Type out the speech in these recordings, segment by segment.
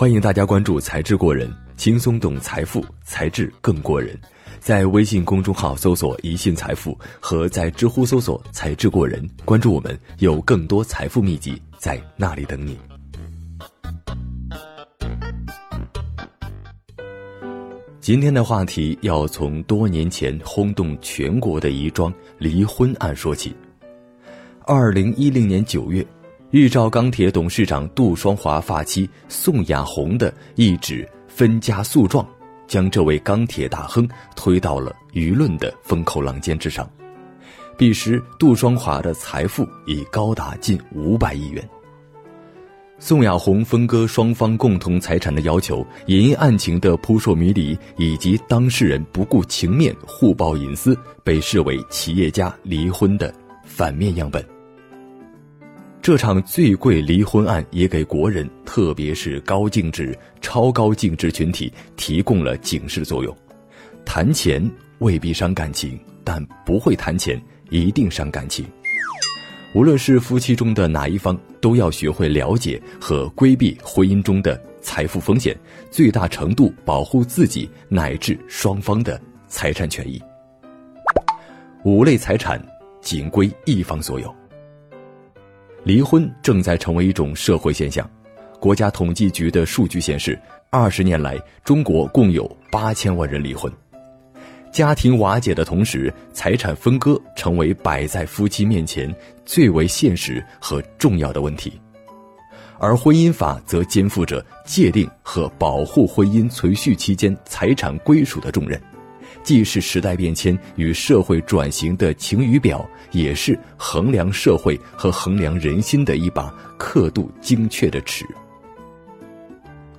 欢迎大家关注“才智过人”，轻松懂财富，才智更过人。在微信公众号搜索“宜信财富”和在知乎搜索“才智过人”，关注我们，有更多财富秘籍在那里等你。今天的话题要从多年前轰动全国的一桩离婚案说起。二零一零年九月，日照钢铁董事长杜双华发妻宋亚红的一纸分家诉状，将这位钢铁大亨推到了舆论的风口浪尖之上。彼时，杜双华的财富已高达近五百亿元。宋亚红分割双方共同财产的要求，也因案情的扑朔迷离以及当事人不顾情面互爆隐私，被视为企业家离婚的反面样本。这场最贵离婚案也给国人，特别是高净值、超高净值群体提供了警示作用：谈钱未必伤感情，但不会谈钱一定伤感情。无论是夫妻中的哪一方，都要学会了解和规避婚姻中的财富风险，最大程度保护自己乃至双方的财产权益。五类财产仅归一方所有。离婚正在成为一种社会现象。国家统计局的数据显示，二十年来，中国共有八千万人离婚。家庭瓦解的同时，财产分割成为摆在夫妻面前最为现实和重要的问题，而婚姻法则肩负着界定和保护婚姻存续期间财产归属的重任，既是时代变迁与社会转型的晴雨表，也是衡量社会和衡量人心的一把刻度精确的尺。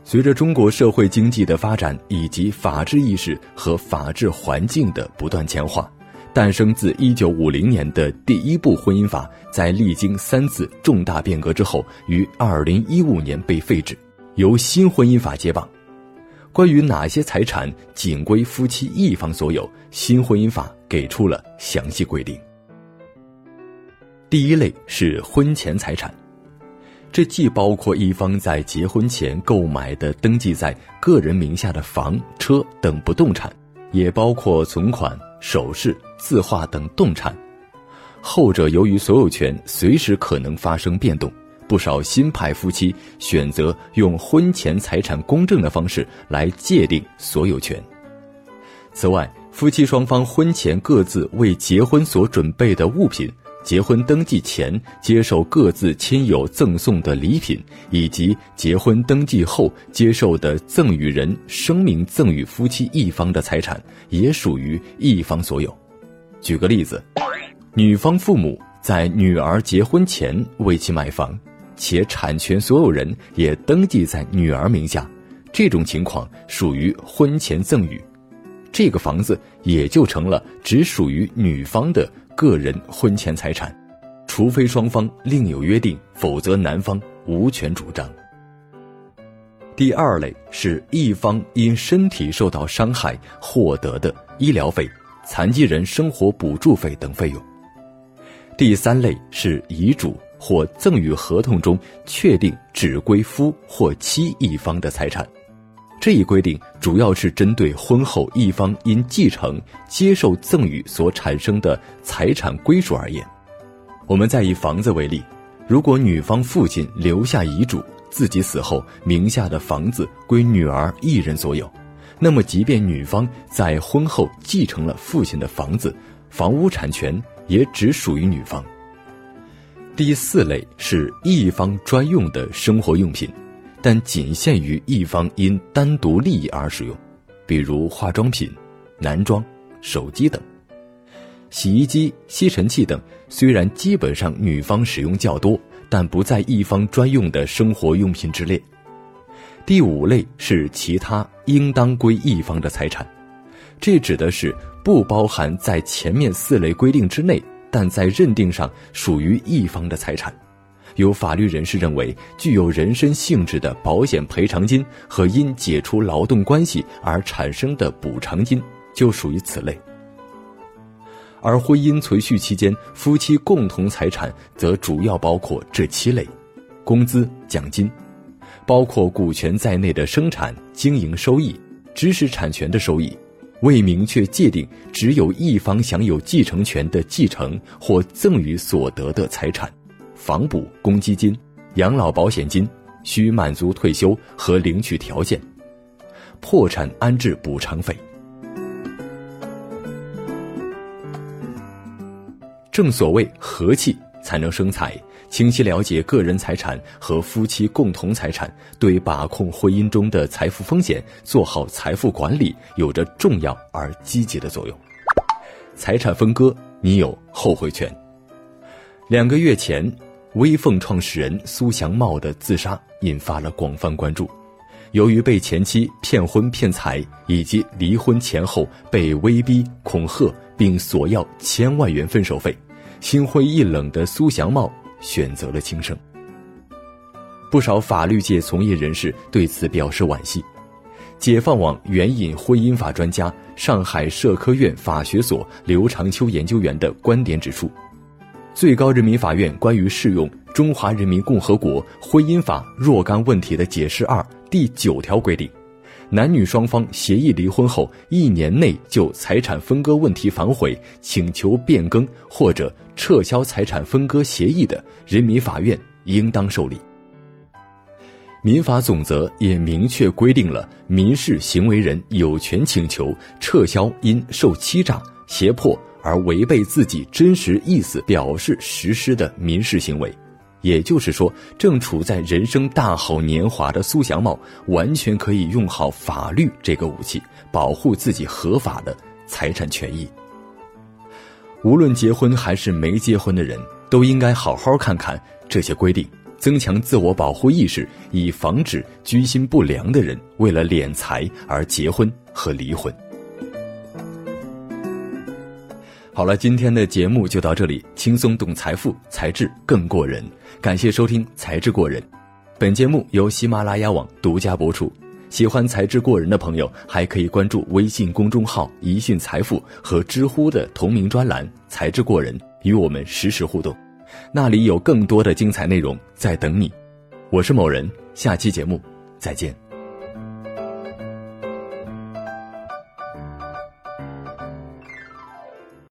随着中国社会经济的发展以及法治意识和法治环境的不断强化，诞生自1950年的第一部婚姻法，在历经三次重大变革之后，于2015年被废止，由新婚姻法接棒。关于哪些财产仅归夫妻一方所有，新婚姻法给出了详细规定。第一类是婚前财产。这既包括一方在结婚前购买的登记在个人名下的房车等不动产，也包括存款、首饰、字画等动产。后者由于所有权随时可能发生变动，不少新派夫妻选择用婚前财产公证的方式来界定所有权。此外，夫妻双方婚前各自为结婚所准备的物品。结婚登记前接受各自亲友赠送的礼品，以及结婚登记后接受的赠与人声明赠与夫妻一方的财产，也属于一方所有。举个例子，女方父母在女儿结婚前为其买房，且产权所有人也登记在女儿名下，这种情况属于婚前赠与，这个房子也就成了只属于女方的。个人婚前财产，除非双方另有约定，否则男方无权主张。第二类是一方因身体受到伤害获得的医疗费、残疾人生活补助费等费用。第三类是遗嘱或赠与合同中确定只归夫或妻一方的财产。这一规定主要是针对婚后一方因继承、接受赠与所产生的财产归属而言。我们再以房子为例，如果女方父亲留下遗嘱，自己死后名下的房子归女儿一人所有，那么即便女方在婚后继承了父亲的房子，房屋产权也只属于女方。第四类是一方专用的生活用品。但仅限于一方因单独利益而使用，比如化妆品、男装、手机等。洗衣机、吸尘器等虽然基本上女方使用较多，但不在一方专用的生活用品之列。第五类是其他应当归一方的财产，这指的是不包含在前面四类规定之内，但在认定上属于一方的财产。有法律人士认为，具有人身性质的保险赔偿金和因解除劳动关系而产生的补偿金就属于此类。而婚姻存续期间，夫妻共同财产则主要包括这七类：工资、奖金，包括股权在内的生产经营收益、知识产权的收益，未明确界定只有一方享有继承权的继承或赠与所得的财产，房补、公积金、养老保险金需满足退休和领取条件，破产安置补偿费。正所谓和气才能生财。清晰了解个人财产和夫妻共同财产，对把控婚姻中的财富风险、做好财富管理有着重要而积极的作用。财产分割，你有后悔权。两个月前，微凤创始人苏祥茂的自杀引发了广泛关注。由于被前妻骗婚骗财，以及离婚前后被威逼恐吓并索要千万元分手费，心灰意冷的苏祥茂。选择了轻生。不少法律界从业人士对此表示惋惜。解放网援引婚姻法专家、上海社科院法学所刘长秋研究员的观点指出，最高人民法院关于适用《中华人民共和国婚姻法》若干问题的解释二第九条规定。男女双方协议离婚后一年内就财产分割问题反悔请求变更或者撤销财产分割协议的，人民法院应当受理。民法总则也明确规定了民事行为人有权请求撤销因受欺诈、胁迫而违背自己真实意思表示实施的民事行为。也就是说，正处在人生大好年华的苏祥茂，完全可以用好法律这个武器，保护自己合法的财产权益。无论结婚还是没结婚的人，都应该好好看看这些规定，增强自我保护意识，以防止居心不良的人为了敛财而结婚和离婚。好了，今天的节目就到这里，轻松懂财富，才智更过人。感谢收听《才智过人》，本节目由喜马拉雅网独家播出。喜欢才智过人的朋友，还可以关注微信公众号“一讯财富”和知乎的同名专栏“才智过人”，与我们实时互动。那里有更多的精彩内容在等你。我是某人，下期节目再见。